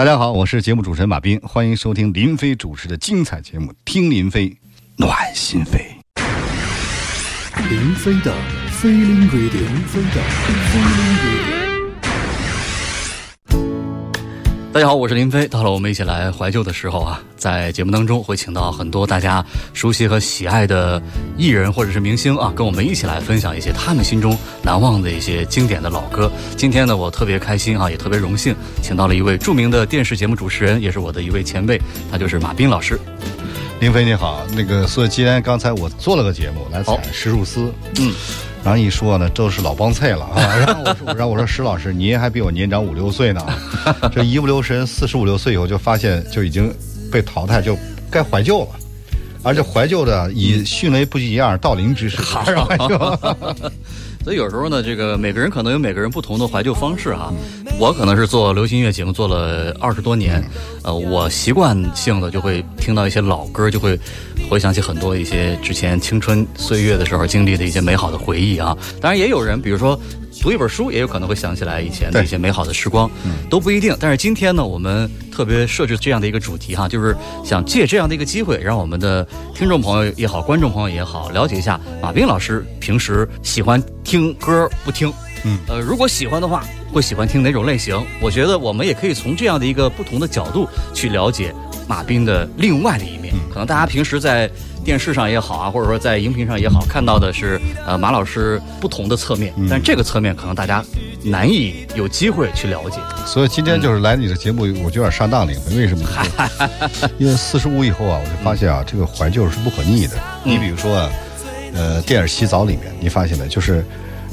大家好，我是节目主持人马斌，欢迎收听林飞主持的精彩节目《听林飞暖心扉》。林飞的飞林飞林飞的飞林飞。大家好，我是林飞。到了我们一起来怀旧的时候啊，在节目当中会请到很多大家熟悉和喜爱的艺人或者是明星啊，跟我们一起来分享一些他们心中难忘的一些经典的老歌。今天呢，我特别开心啊，也特别荣幸，请到了一位著名的电视节目主持人，也是我的一位前辈，他就是马斌老师。林飞你好，那个所以今天刚才我做了个节目来采石树丝，嗯，然后一说呢都是老帮菜了啊，然后我说然后我说石老师您还比我年长五六岁呢，这一不留神四十五六岁以后就发现就已经被淘汰，就该怀旧了，而且怀旧的以迅雷不及掩耳盗铃之势还是怀旧。所以有时候呢，这个每个人可能有每个人不同的怀旧方式哈。我可能是做流行音乐节目做了二十多年，呃，我习惯性的就会听到一些老歌，就会回想起很多一些之前青春岁月的时候经历的一些美好的回忆啊。当然也有人，比如说读一本书，也有可能会想起来以前的一些美好的时光，都不一定。但是今天呢，我们特别设置这样的一个主题哈，就是想借这样的一个机会，让我们的听众朋友也好，观众朋友也好，了解一下马斌老师平时喜欢听歌不听。嗯，呃，如果喜欢的话，会喜欢听哪种类型？我觉得我们也可以从这样的一个不同的角度去了解马斌的另外的一面。可能大家平时在电视上也好啊，或者说在荧屏上也好，看到的是呃马老师不同的侧面，但这个侧面可能大家难以有机会去了解。所以今天就是来你的节目，我就有点上当了。为什么？因为四十五以后啊，我就发现啊，这个怀旧是不可逆的。你比如说啊，呃，电影《洗澡》里面，你发现没？就是。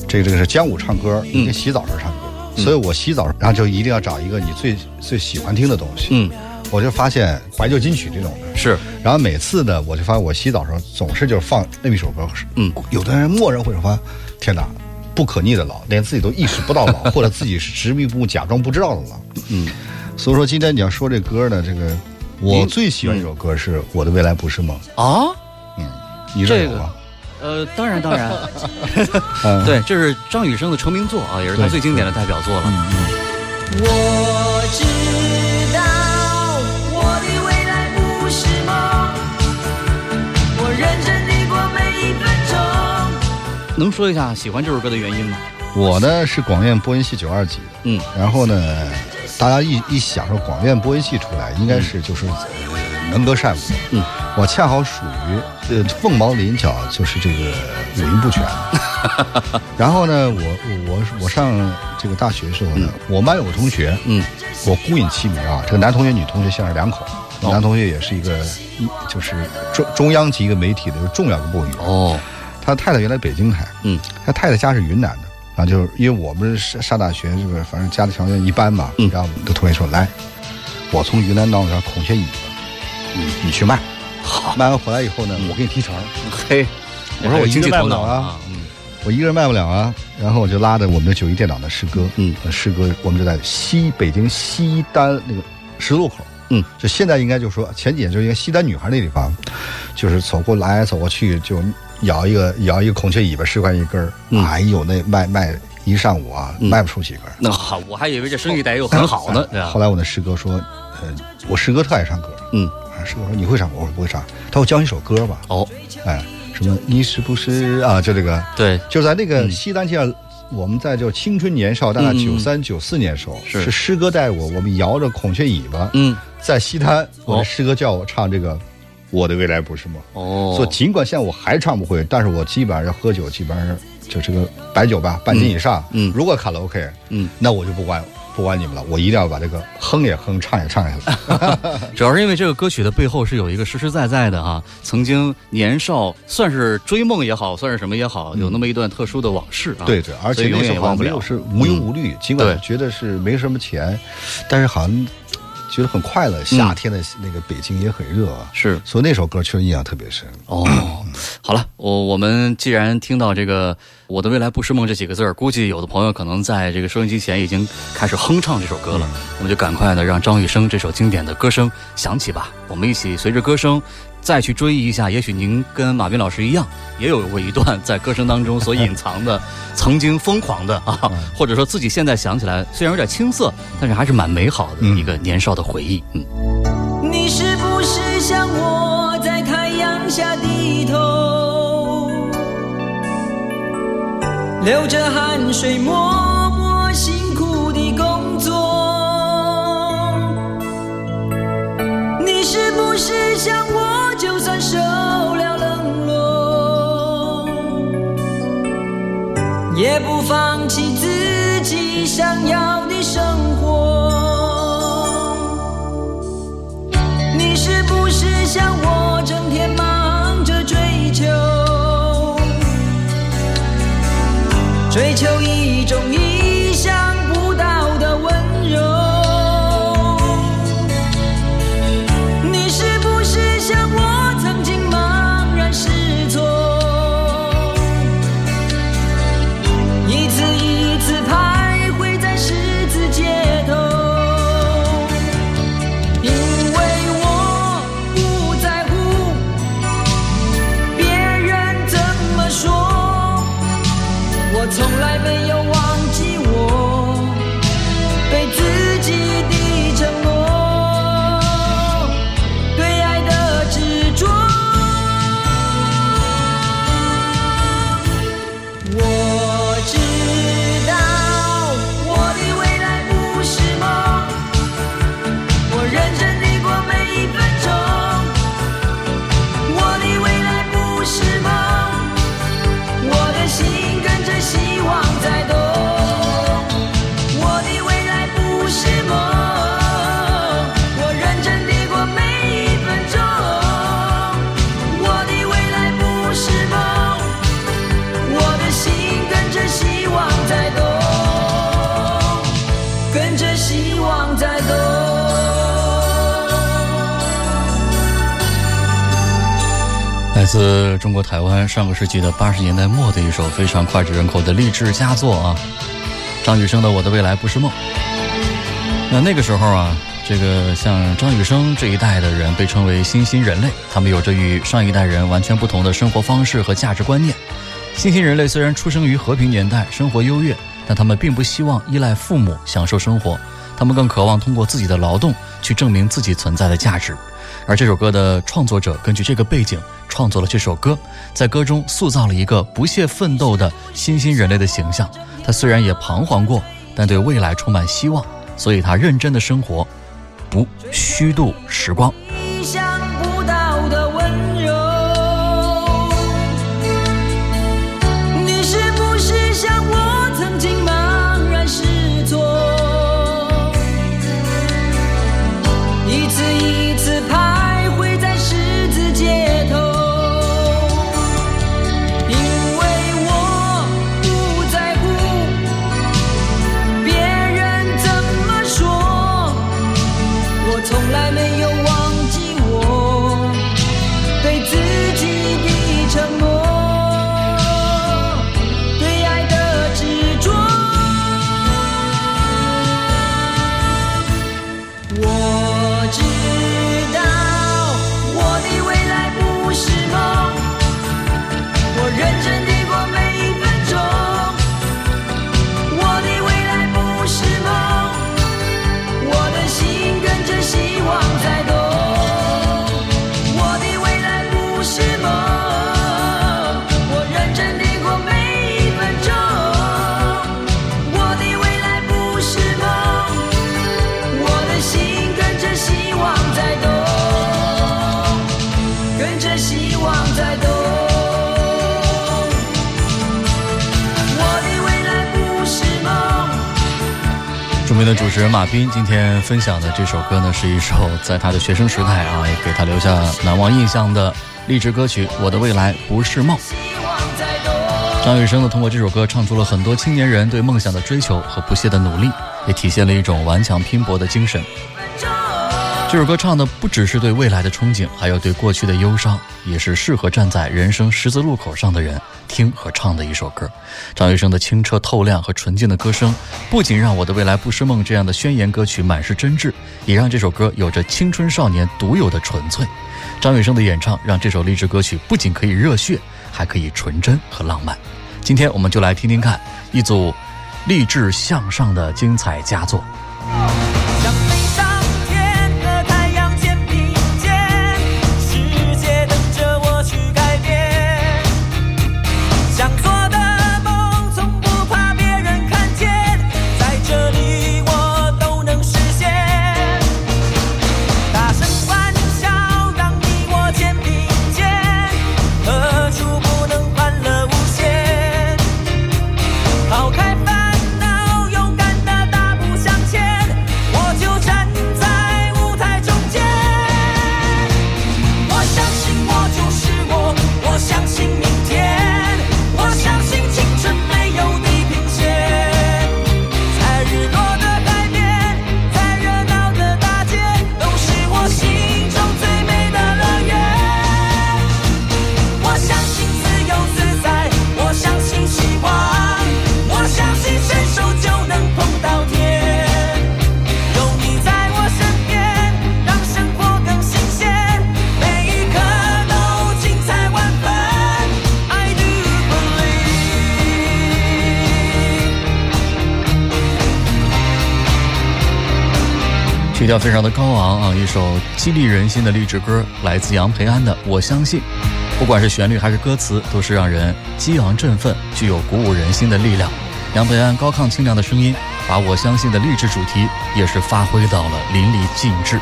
这个这个是姜武唱歌，跟洗澡时唱歌，所以我洗澡然后就一定要找一个你最最喜欢听的东西。嗯，我就发现怀旧金曲这种的是，然后每次呢，我就发现我洗澡时候总是就是放那么一首歌。嗯，有的人默认会说：“天哪，不可逆的老，连自己都意识不到老，或者自己是执迷不悟、假装不知道的老。”嗯，所以说今天你要说这歌呢，这个我最喜欢一首歌是《我的未来不是梦》啊。嗯，你这个。呃，当然当然，对，这是张雨生的成名作啊，也是他最经典的代表作了。我知能说一下喜欢这首歌的原因吗？我呢是广院播音系九二级，嗯，然后呢，大家一一想说广院播音系出来，应该是就是能歌善舞，嗯。我恰好属于呃凤毛麟角，就是这个五音不全。然后呢，我我我上这个大学的时候呢，我班有个同学，嗯，我孤影其名啊，这个男同学女同学现在两口，男同学也是一个就是中中央级一个媒体的重要的部员。哦。他太太原来北京台，嗯，他太太家是云南的，然后就是因为我们上上大学，这个反正家里条件一般嘛，然后我们的同学说来，我从云南到这孔雀椅子，你你去卖。好，卖完回来以后呢，我给你提成。嘿，我说我一个人卖不了啊，嗯，我一个人卖不了啊。然后我就拉着我们的九一电脑的师哥，嗯，师哥，我们就在西北京西单那个十字路口，嗯，就现在应该就说前几年就应该西单女孩那地方，就是走过来走过去就摇一个摇一个孔雀尾巴十块钱一根儿，哎呦那卖卖一上午啊卖不出几根。那好，我还以为这生意得又很好呢。后来我那师哥说，呃，我师哥特爱唱歌，嗯。师哥说你会唱，我说不会唱。他说教你首歌吧。哦，哎，什么？你是不是啊？就这个，对，就在那个西单街上，我们在就青春年少，大概九三九四年时候，是师哥带我，我们摇着孔雀尾巴，嗯，在西单，我的师哥叫我唱这个《我的未来不是梦》。哦，所以尽管现在我还唱不会，但是我基本上要喝酒，基本上就这个白酒吧，半斤以上。嗯，如果卡拉 OK，嗯，那我就不管。不管你们了，我一定要把这个哼也哼，唱也唱下来。主要是因为这个歌曲的背后是有一个实实在在的哈，曾经年少算是追梦也好，算是什么也好，有那么一段特殊的往事啊。对对，而且永远也忘不了，是无忧无虑。尽管觉得是没什么钱，但是好像。觉得很快乐，夏天的那个北京也很热啊，是，所以那首歌确实印象特别深。哦，好了，我我们既然听到这个“我的未来不是梦”这几个字儿，估计有的朋友可能在这个收音机前已经开始哼唱这首歌了，我们就赶快的让张雨生这首经典的歌声响起吧，我们一起随着歌声。再去追忆一下，也许您跟马斌老师一样，也有过一段在歌声当中所 隐藏的、曾经疯狂的啊，或者说自己现在想起来虽然有点青涩，但是还是蛮美好的一个年少的回忆。嗯。你是不是像我在太阳下低头，流着汗水默默辛苦的工作？你是不是像我，也不放弃自己想要的生活？你是不是像我，中国台湾上个世纪的八十年代末的一首非常脍炙人口的励志佳作啊，张雨生的《我的未来不是梦》。那那个时候啊，这个像张雨生这一代的人被称为新兴人类，他们有着与上一代人完全不同的生活方式和价值观念。新兴人类虽然出生于和平年代，生活优越，但他们并不希望依赖父母享受生活，他们更渴望通过自己的劳动去证明自己存在的价值。而这首歌的创作者根据这个背景创作了这首歌，在歌中塑造了一个不懈奋斗的新兴人类的形象。他虽然也彷徨过，但对未来充满希望，所以他认真的生活，不虚度时光。著名的主持人马斌今天分享的这首歌呢，是一首在他的学生时代啊，也给他留下难忘印象的励志歌曲《我的未来不是梦》。张雨生呢，通过这首歌唱出了很多青年人对梦想的追求和不懈的努力，也体现了一种顽强拼搏的精神。这首歌唱的不只是对未来的憧憬，还有对过去的忧伤，也是适合站在人生十字路口上的人听和唱的一首歌。张雨生的清澈透亮和纯净的歌声，不仅让《我的未来不是梦》这样的宣言歌曲满是真挚，也让这首歌有着青春少年独有的纯粹。张雨生的演唱让这首励志歌曲不仅可以热血，还可以纯真和浪漫。今天我们就来听听看一组励志向上的精彩佳作。调非常的高昂啊，一首激励人心的励志歌，来自杨培安的《我相信》。不管是旋律还是歌词，都是让人激昂振奋，具有鼓舞人心的力量。杨培安高亢清亮的声音，把我相信的励志主题也是发挥到了淋漓尽致。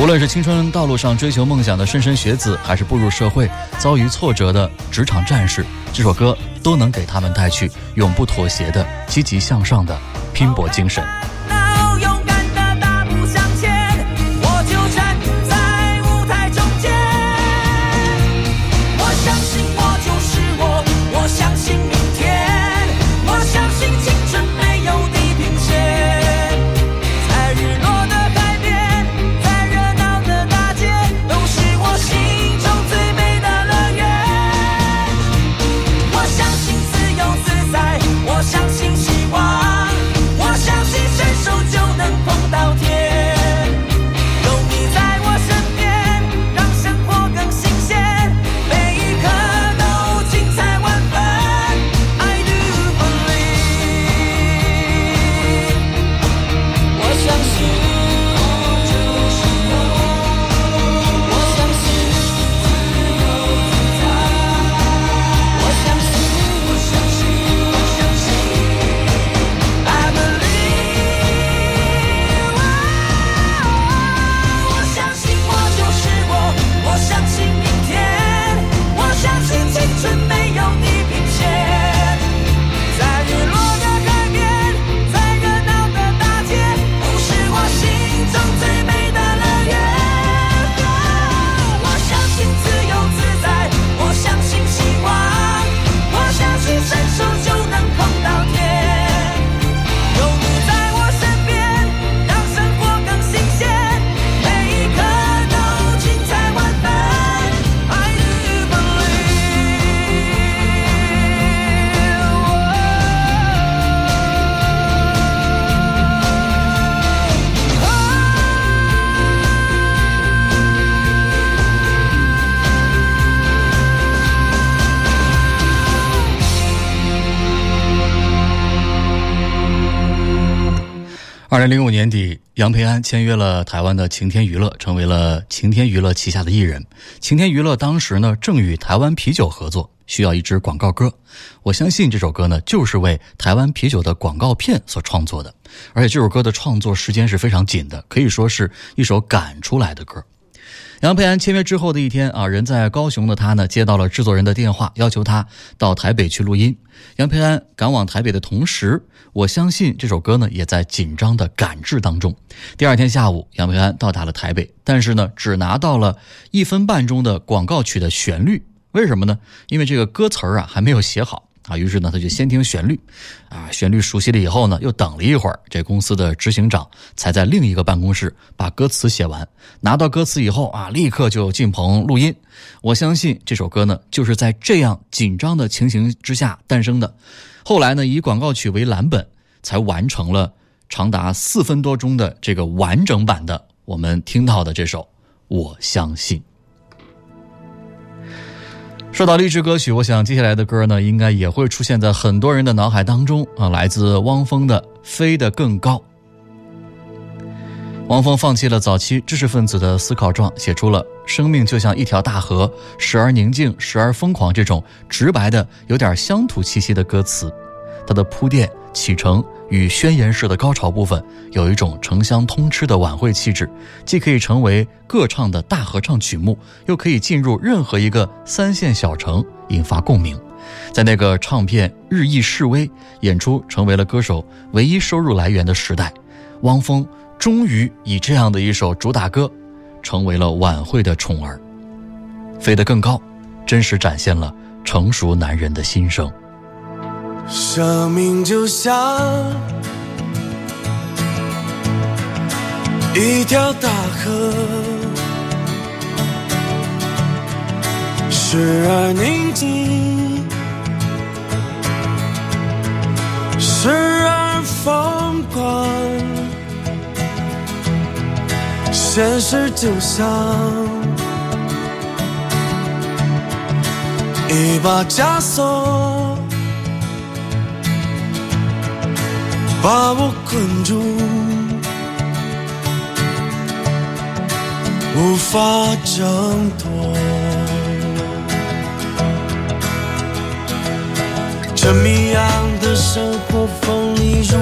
无论是青春道路上追求梦想的莘莘学子，还是步入社会遭遇挫折的职场战士，这首歌都能给他们带去永不妥协的积极向上的拼搏精神。二零零五年底，杨培安签约了台湾的晴天娱乐，成为了晴天娱乐旗下的艺人。晴天娱乐当时呢正与台湾啤酒合作，需要一支广告歌。我相信这首歌呢就是为台湾啤酒的广告片所创作的，而且这首歌的创作时间是非常紧的，可以说是一首赶出来的歌。杨培安签约之后的一天啊，人在高雄的他呢，接到了制作人的电话，要求他到台北去录音。杨培安赶往台北的同时，我相信这首歌呢也在紧张的赶制当中。第二天下午，杨培安到达了台北，但是呢，只拿到了一分半钟的广告曲的旋律。为什么呢？因为这个歌词儿啊还没有写好。啊，于是呢，他就先听旋律，啊，旋律熟悉了以后呢，又等了一会儿，这公司的执行长才在另一个办公室把歌词写完，拿到歌词以后啊，立刻就进棚录音。我相信这首歌呢，就是在这样紧张的情形之下诞生的。后来呢，以广告曲为蓝本，才完成了长达四分多钟的这个完整版的我们听到的这首《我相信》。说到励志歌曲，我想接下来的歌呢，应该也会出现在很多人的脑海当中啊，来自汪峰的《飞得更高》。汪峰放弃了早期知识分子的思考状，写出了“生命就像一条大河，时而宁静，时而疯狂”这种直白的、有点乡土气息的歌词。它的铺垫、启程与宣言式的高潮部分，有一种城乡通吃的晚会气质，既可以成为歌唱的大合唱曲目，又可以进入任何一个三线小城，引发共鸣。在那个唱片日益式微、演出成为了歌手唯一收入来源的时代，汪峰终于以这样的一首主打歌，成为了晚会的宠儿。飞得更高，真实展现了成熟男人的心声。生命就像一条大河，时而宁静，时而疯狂。现实就像一把枷锁。把我困住，无法挣脱。这谜样的生活锋利如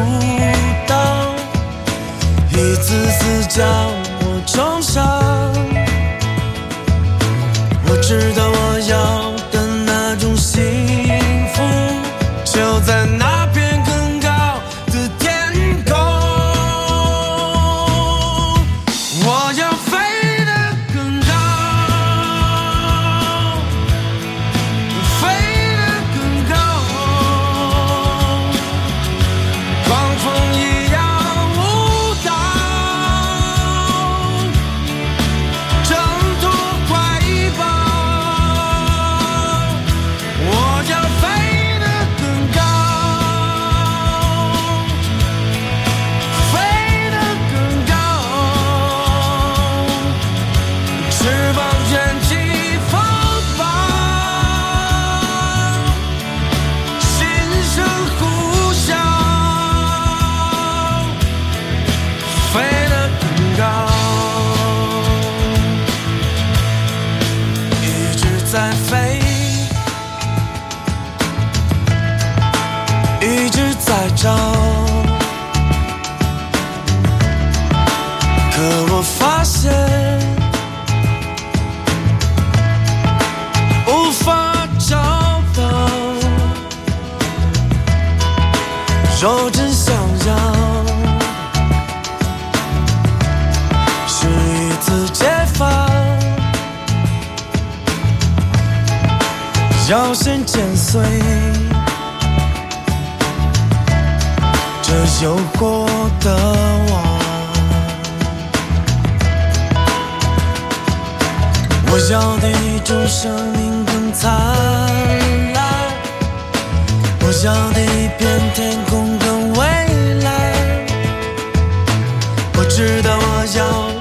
刀，一次次将我重伤。我知道我要的那种幸福，就在那若真想要，是一次解放，要先剪碎。这诱惑的网。我要的一种生命更灿烂，我要的一片天空知道我要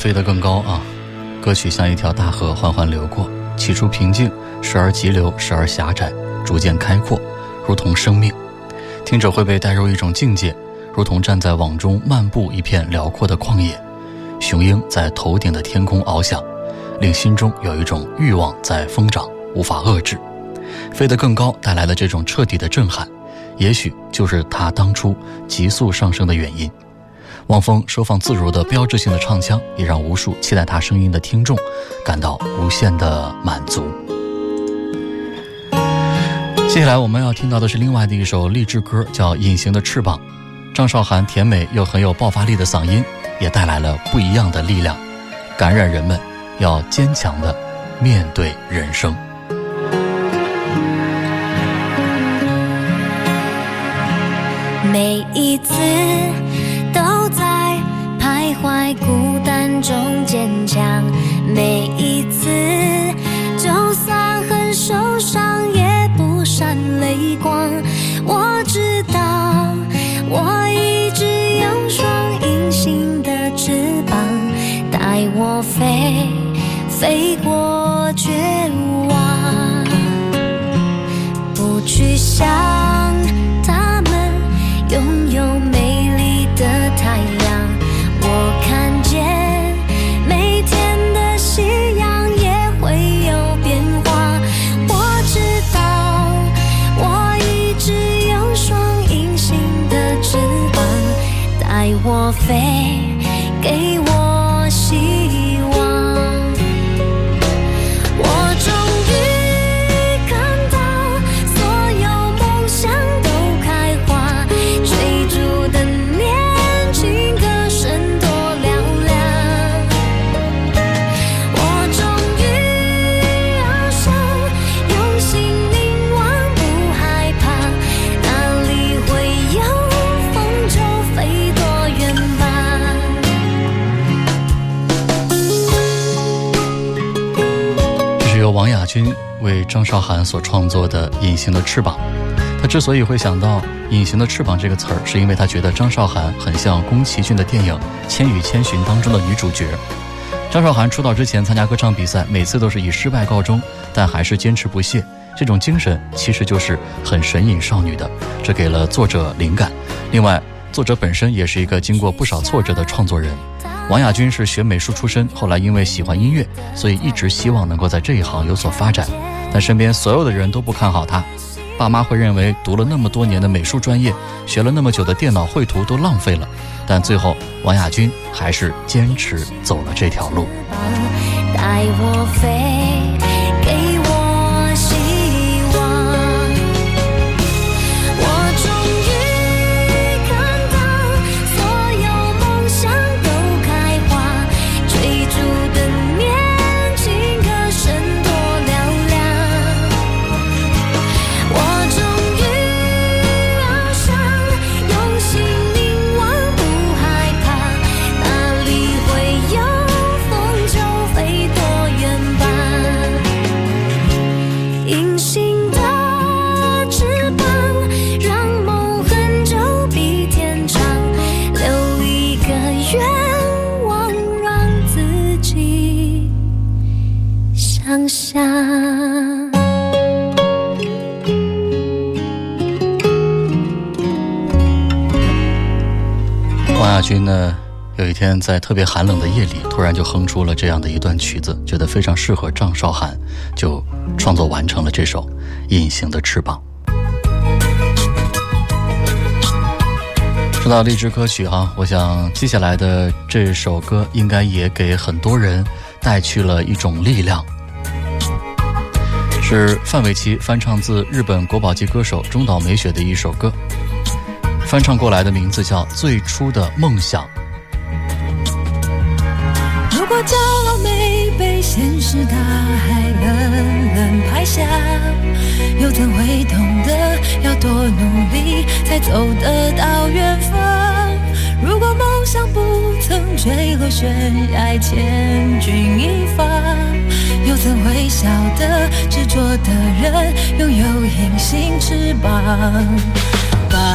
飞得更高》啊，歌曲像一条大河缓缓流过，起初平静，时而急流，时而狭窄，逐渐开阔，如同生命。听者会被带入一种境界，如同站在网中漫步一片辽阔的旷野，雄鹰在头顶的天空翱翔，令心中有一种欲望在疯长，无法遏制。飞得更高带来了这种彻底的震撼，也许就是他当初急速上升的原因。汪峰收放自如的标志性的唱腔，也让无数期待他声音的听众感到无限的满足。接下来我们要听到的是另外的一首励志歌，叫《隐形的翅膀》。张韶涵甜美又很有爆发力的嗓音，也带来了不一样的力量，感染人们要坚强的面对人生。每一次中坚强，每一次就算很受伤也不闪泪光。我知道，我一直有双隐形的翅膀，带我飞，飞过绝望。不去想张韶涵所创作的《隐形的翅膀》。他之所以会想到“隐形的翅膀”这个词儿，是因为他觉得张韶涵很像宫崎骏的电影《千与千寻》当中的女主角。张韶涵出道之前参加歌唱比赛，每次都是以失败告终，但还是坚持不懈。这种精神其实就是很神隐少女的，这给了作者灵感。另外，作者本身也是一个经过不少挫折的创作人。王亚军是学美术出身，后来因为喜欢音乐，所以一直希望能够在这一行有所发展。但身边所有的人都不看好他，爸妈会认为读了那么多年的美术专业，学了那么久的电脑绘图都浪费了。但最后，王亚军还是坚持走了这条路。带我飞，亚军呢，有一天在特别寒冷的夜里，突然就哼出了这样的一段曲子，觉得非常适合张韶涵，就创作完成了这首《隐形的翅膀》。说到励志歌曲哈，我想接下来的这首歌应该也给很多人带去了一种力量，是范玮琪翻唱自日本国宝级歌手中岛美雪的一首歌，翻唱过来的名字叫《最初的梦想》。如果骄傲没被现实大海冷冷拍下，又怎会懂得要多努力才走得到远方？如果梦想不曾坠落悬崖，千钧一发，又怎会晓得执着的人拥有隐形翅膀？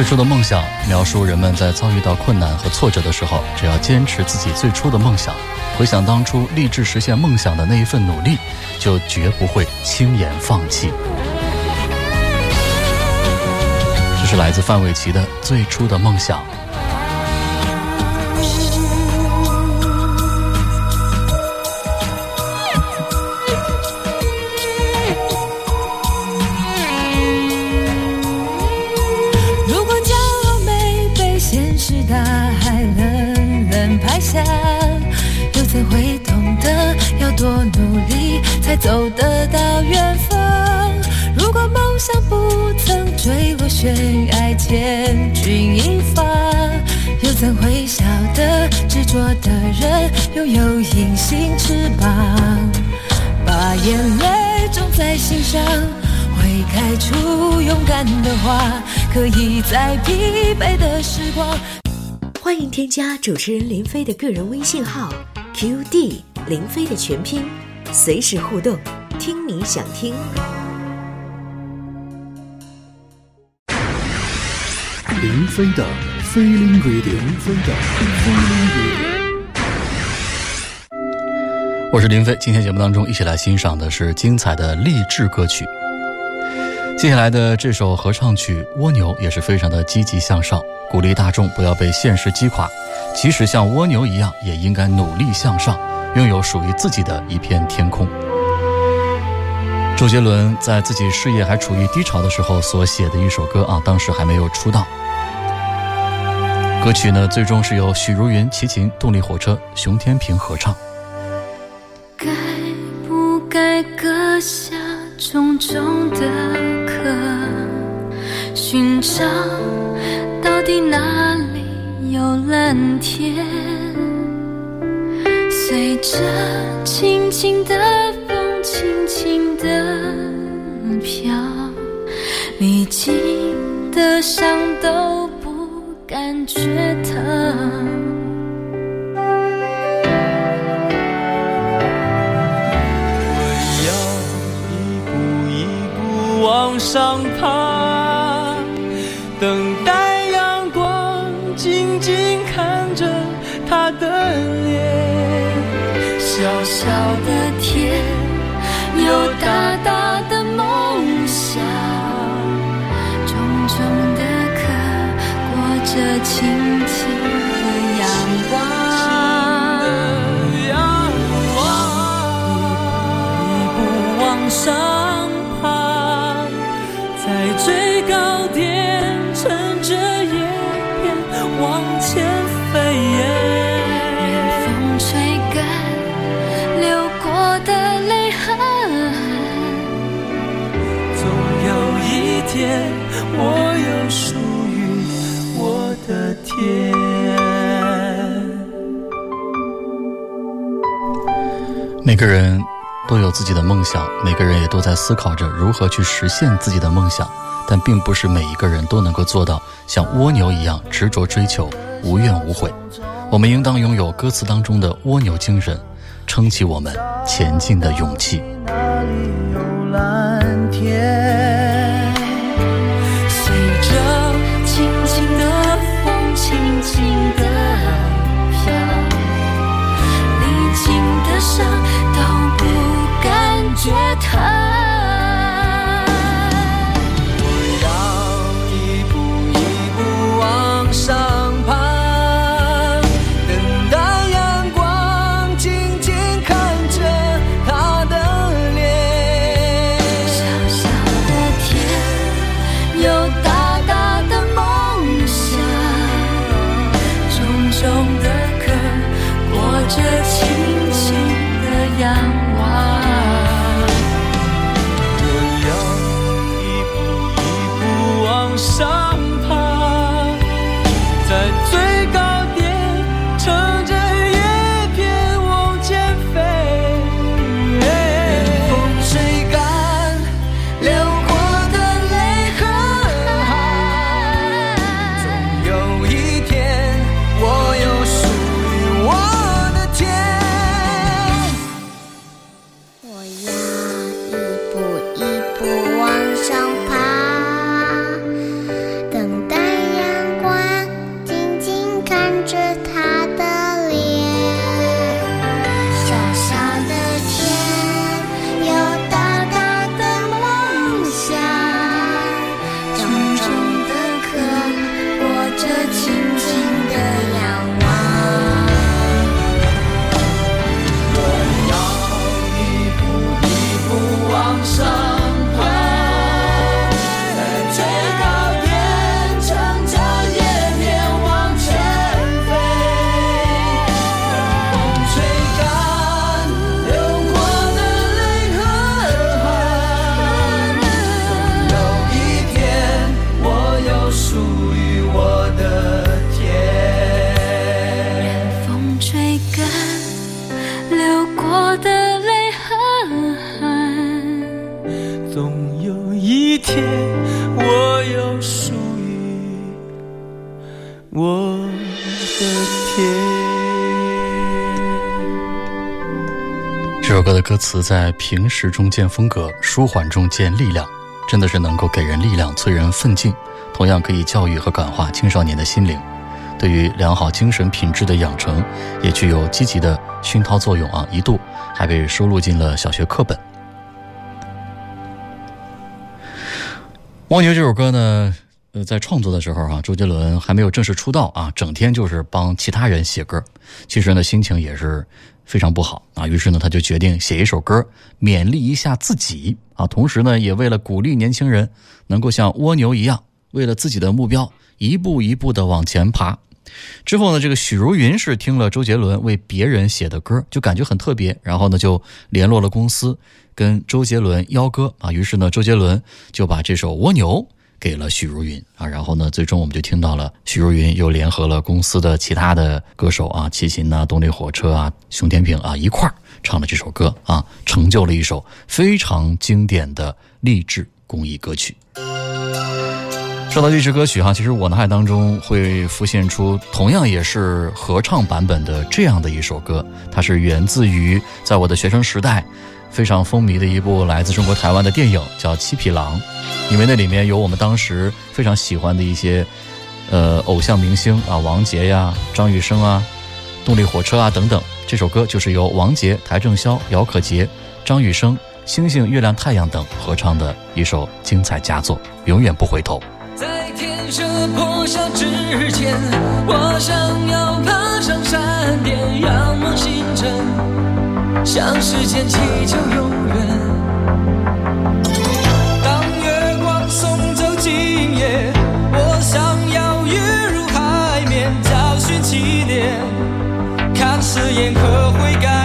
最初的梦想，描述人们在遭遇到困难和挫折的时候，只要坚持自己最初的梦想，回想当初立志实现梦想的那一份努力，就绝不会轻言放弃。这是来自范玮琪的《最初的梦想》。才走得到远方？如果梦想不曾坠落悬崖，千钧一发，又怎会晓得执着的人拥有隐形翅膀？把眼泪种在心上，会开出勇敢的花，可以在疲惫的时光。欢迎添加主持人林飞的个人微信号 QD 林飞的全拼，随时互动，听你想听。林飞的 Feeling Radio，林飞的 Feeling Radio。我是林飞，今天节目当中一起来欣赏的是精彩的励志歌曲。接下来的这首合唱曲《蜗牛》也是非常的积极向上，鼓励大众不要被现实击垮，即使像蜗牛一样，也应该努力向上，拥有属于自己的一片天空。周杰伦在自己事业还处于低潮的时候所写的一首歌啊，当时还没有出道。歌曲呢，最终是由许茹芸、齐秦、动力火车、熊天平合唱。该不该割下重重的壳，寻找到底哪里有蓝天？随着轻轻的风，轻轻的飘，历经的伤都不感觉疼。我要一步一步往上爬，个人都有自己的梦想，每个人也都在思考着如何去实现自己的梦想，但并不是每一个人都能够做到像蜗牛一样执着追求，无怨无悔。我们应当拥有歌词当中的蜗牛精神，撑起我们前进的勇气。在平实中见风格，舒缓中见力量，真的是能够给人力量，催人奋进，同样可以教育和感化青少年的心灵。对于良好精神品质的养成，也具有积极的熏陶作用啊！一度还被收录进了小学课本。《蜗牛》这首歌呢，呃，在创作的时候啊，周杰伦还没有正式出道啊，整天就是帮其他人写歌，其实呢，心情也是非常不好啊。于是呢，他就决定写一首歌，勉励一下自己啊，同时呢，也为了鼓励年轻人能够像蜗牛一样，为了自己的目标一步一步的往前爬。之后呢，这个许茹芸是听了周杰伦为别人写的歌，就感觉很特别，然后呢就联络了公司，跟周杰伦邀歌啊。于是呢，周杰伦就把这首《蜗牛》给了许茹芸啊。然后呢，最终我们就听到了许茹芸又联合了公司的其他的歌手啊，齐秦呐、动力火车啊、熊天平啊一块儿唱了这首歌啊，成就了一首非常经典的励志公益歌曲。说到励志歌曲哈，其实我脑海当中会浮现出同样也是合唱版本的这样的一首歌，它是源自于在我的学生时代非常风靡的一部来自中国台湾的电影，叫《七匹狼》，因为那里面有我们当时非常喜欢的一些呃偶像明星啊，王杰呀、张雨生啊、动力火车啊等等。这首歌就是由王杰、邰正宵、姚可杰、张雨生、星星、月亮、太阳等合唱的一首精彩佳作，永远不回头。在天色破晓之前，我想要爬上山巅，仰望星辰，向时间祈求永远。当月光送走今夜，我想要跃入海面，找寻起点，看誓言可会改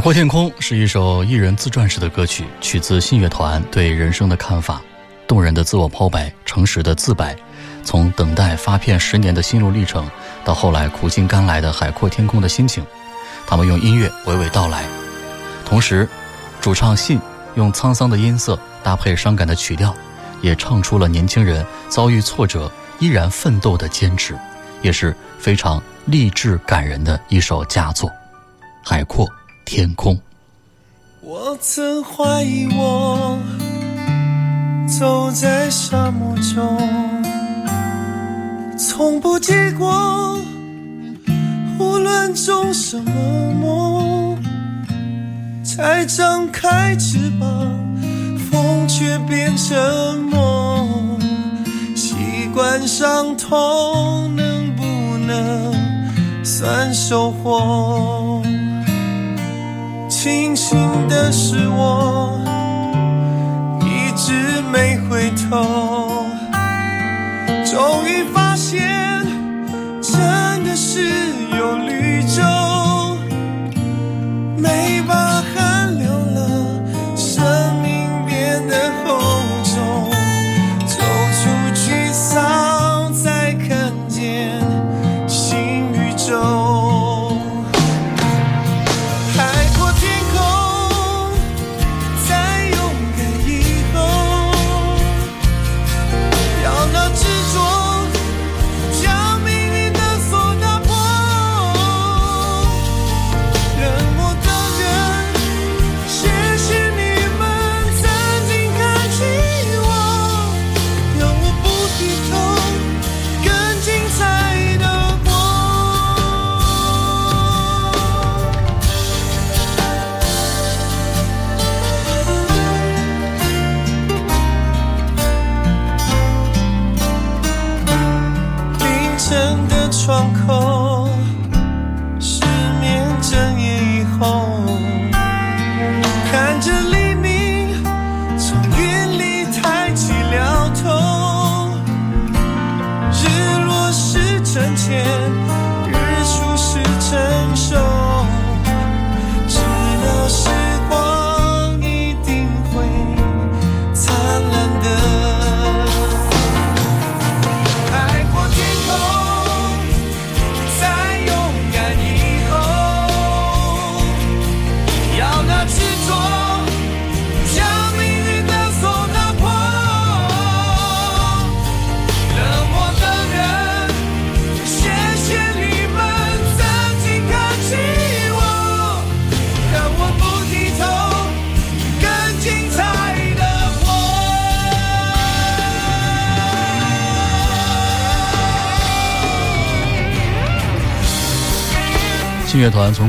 海阔天空》是一首艺人自传式的歌曲，取自信乐团对人生的看法，动人的自我剖白，诚实的自白，从等待发片十年的心路历程，到后来苦尽甘来的海阔天空的心情，他们用音乐娓娓道来。同时，主唱信用沧桑的音色搭配伤感的曲调，也唱出了年轻人遭遇挫折依然奋斗的坚持，也是非常励志感人的一首佳作。海阔天空。我曾怀疑我走在沙漠中，从不结果，无论种什么梦，才张开翅膀，风却变成梦。习惯伤痛，能不能算收获？庆幸的是我，一直没回头。终于发现，真的是有绿洲，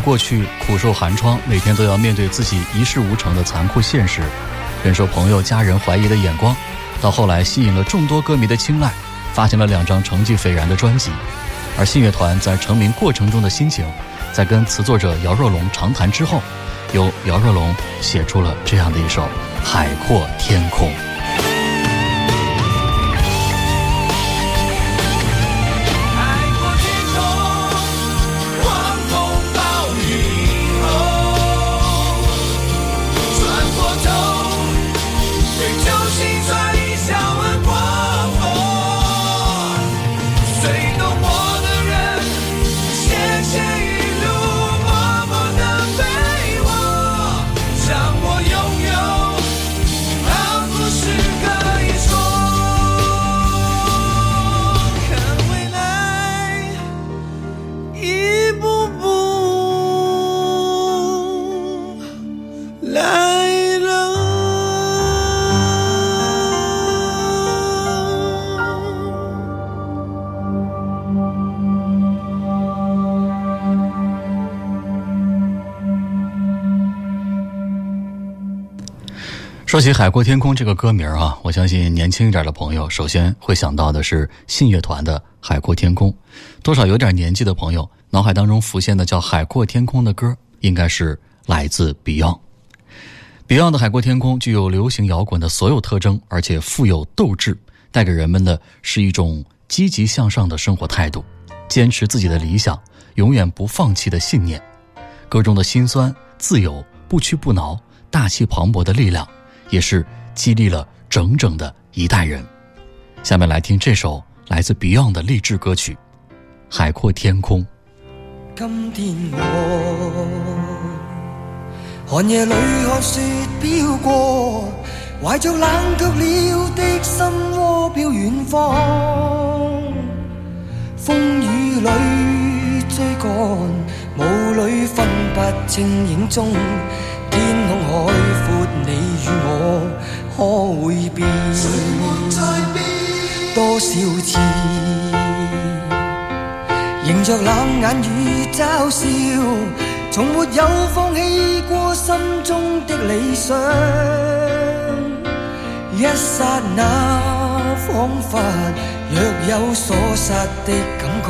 过去苦受寒窗，每天都要面对自己一事无成的残酷现实，忍受朋友、家人怀疑的眼光，到后来吸引了众多歌迷的青睐，发行了两张成绩斐然的专辑。而信乐团在成名过程中的心情，在跟词作者姚若龙长谈之后，由姚若龙写出了这样的一首《海阔天空》。说起《海阔天空》这个歌名啊，我相信年轻一点的朋友首先会想到的是信乐团的《海阔天空》，多少有点年纪的朋友脑海当中浮现的叫《海阔天空》的歌，应该是来自 Beyond。Beyond 的《海阔天空》具有流行摇滚的所有特征，而且富有斗志，带给人们的是一种积极向上的生活态度，坚持自己的理想，永远不放弃的信念。歌中的辛酸、自由、不屈不挠、大气磅礴的力量，也是激励了整整的一代人。下面来听这首来自 Beyond 的励志歌曲《海阔天空》。今天我寒夜里看雪飘过，怀着冷卻了的心窩飄遠方。风雨里追赶，雾里分不清影踪。天空海阔，你與我可會變？多少次？迎着冷眼與嘲笑，從沒有放棄過心中的理想。一剎那，彷彿若有所失的感覺，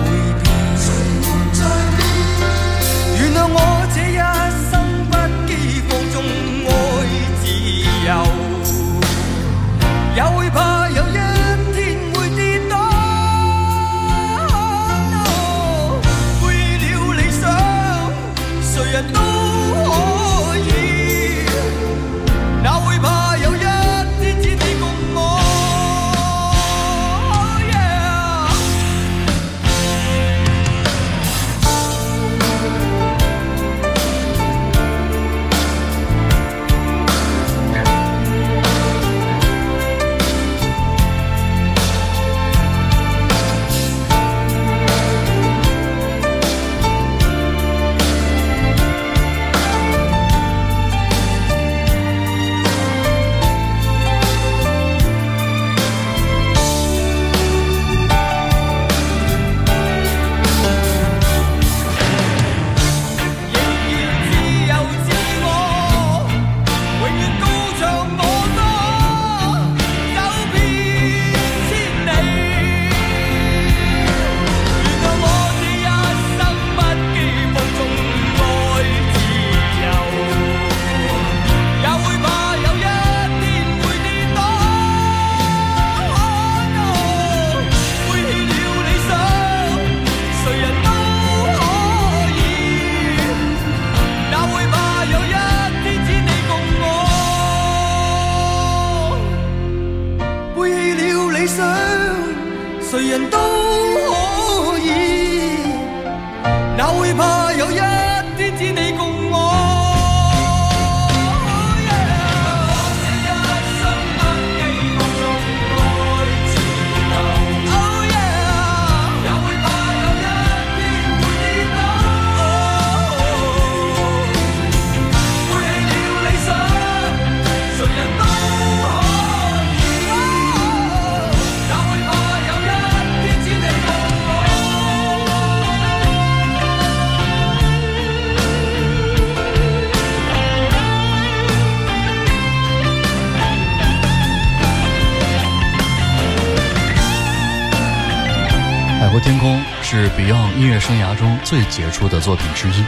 天空是 Beyond 音乐生涯中最杰出的作品之一，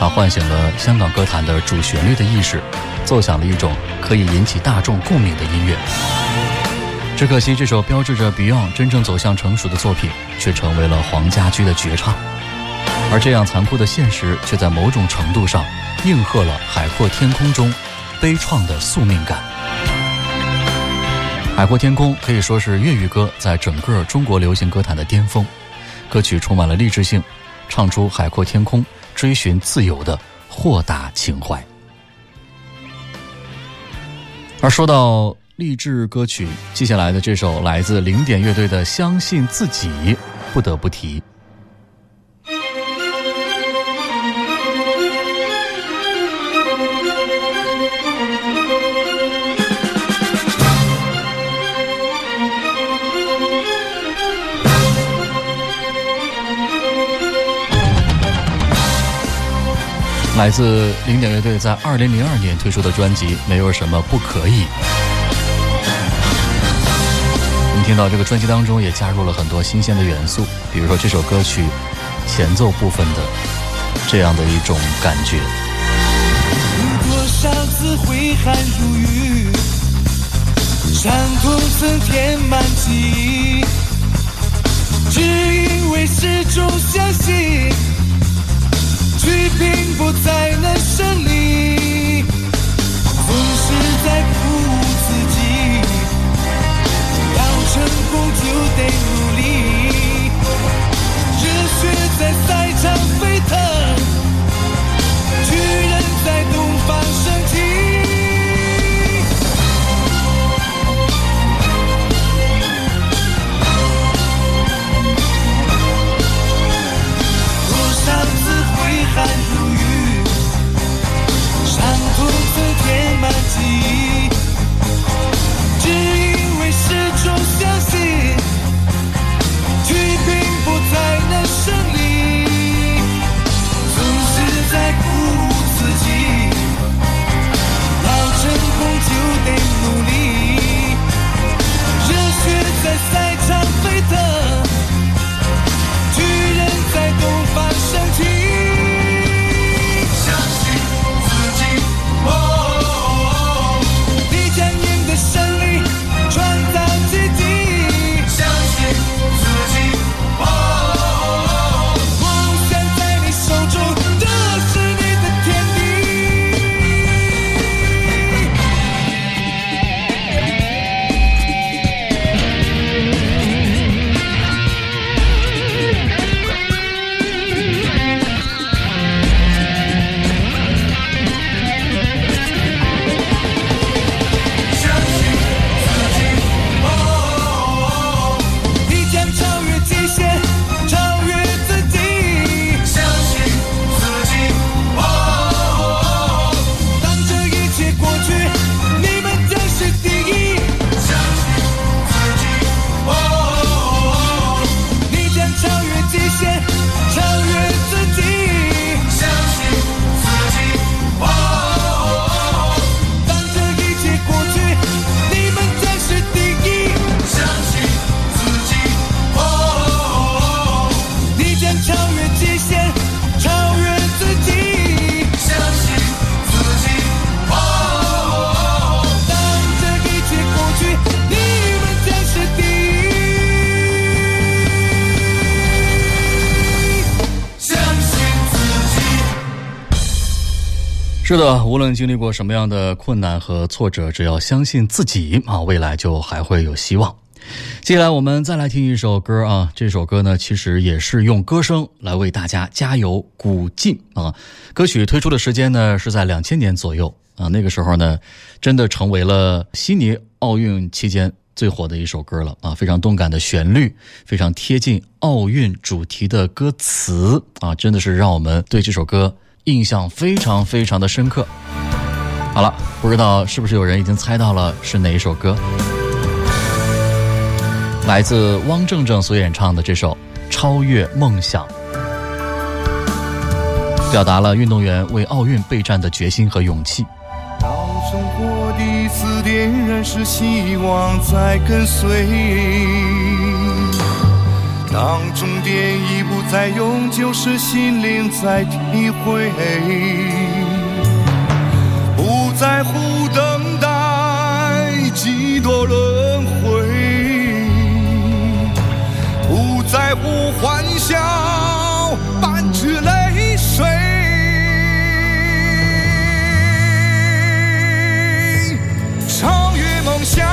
它唤醒了香港歌坛的主旋律的意识，奏响了一种可以引起大众共鸣的音乐。只可惜，这首标志着 Beyond 真正走向成熟的作品，却成为了黄家驹的绝唱。而这样残酷的现实，却在某种程度上应和了《海阔天空》中悲怆的宿命感。《海阔天空》可以说是粤语歌在整个中国流行歌坛的巅峰，歌曲充满了励志性，唱出海阔天空、追寻自由的豁达情怀。而说到励志歌曲，接下来的这首来自零点乐队的《相信自己》，不得不提。来自零点乐队在二零零二年推出的专辑《没有什么不可以》。我们听到这个专辑当中也加入了很多新鲜的元素，比如说这首歌曲前奏部分的这样的一种感觉。多少次挥汗如雨，伤痛曾填满记忆，只因为始终相信，去拼搏才能胜利总是在鼓舞自己要成功就得努力。是的，无论经历过什么样的困难和挫折，只要相信自己啊，未来就还会有希望。接下来我们再来听一首歌啊，这首歌呢其实也是用歌声来为大家加油鼓劲啊。歌曲推出的时间呢是在两千年左右啊，那个时候呢真的成为了悉尼奥运期间最火的一首歌了啊，非常动感的旋律，非常贴近奥运主题的歌词啊，真的是让我们对这首歌印象非常非常的深刻。好了，不知道是不是有人已经猜到了是哪一首歌？来自汪正正所演唱的这首《超越梦想》，表达了运动员为奥运备战的决心和勇气。当生活第一次点燃，是希望在跟随；当终点已不再永久，是心灵在体会。不在乎等待几多轮回，不在乎欢笑伴着泪水。超越梦想，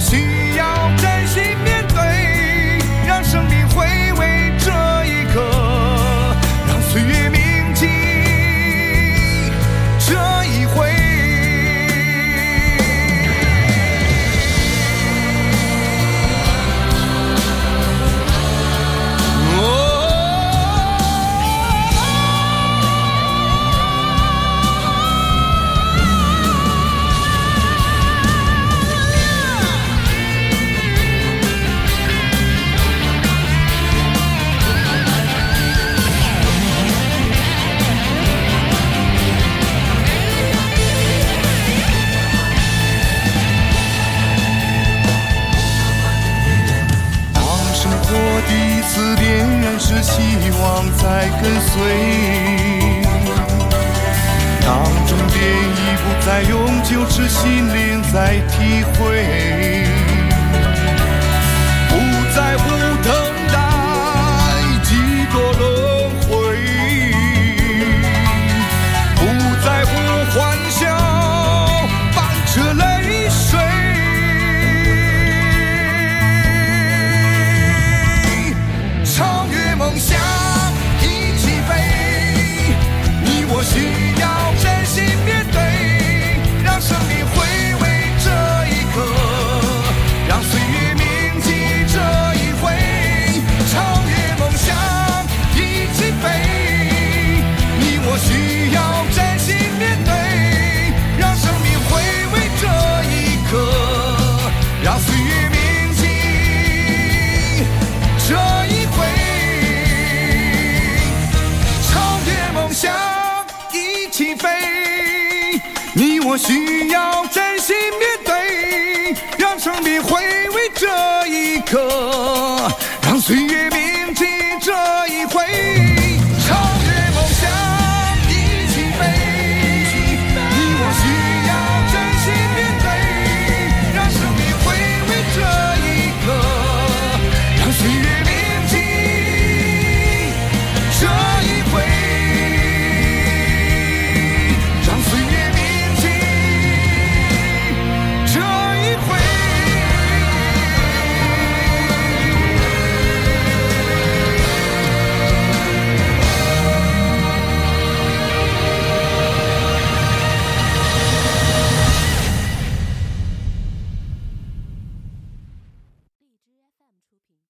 你望在跟随；当终点已不再永久，是心灵在体会。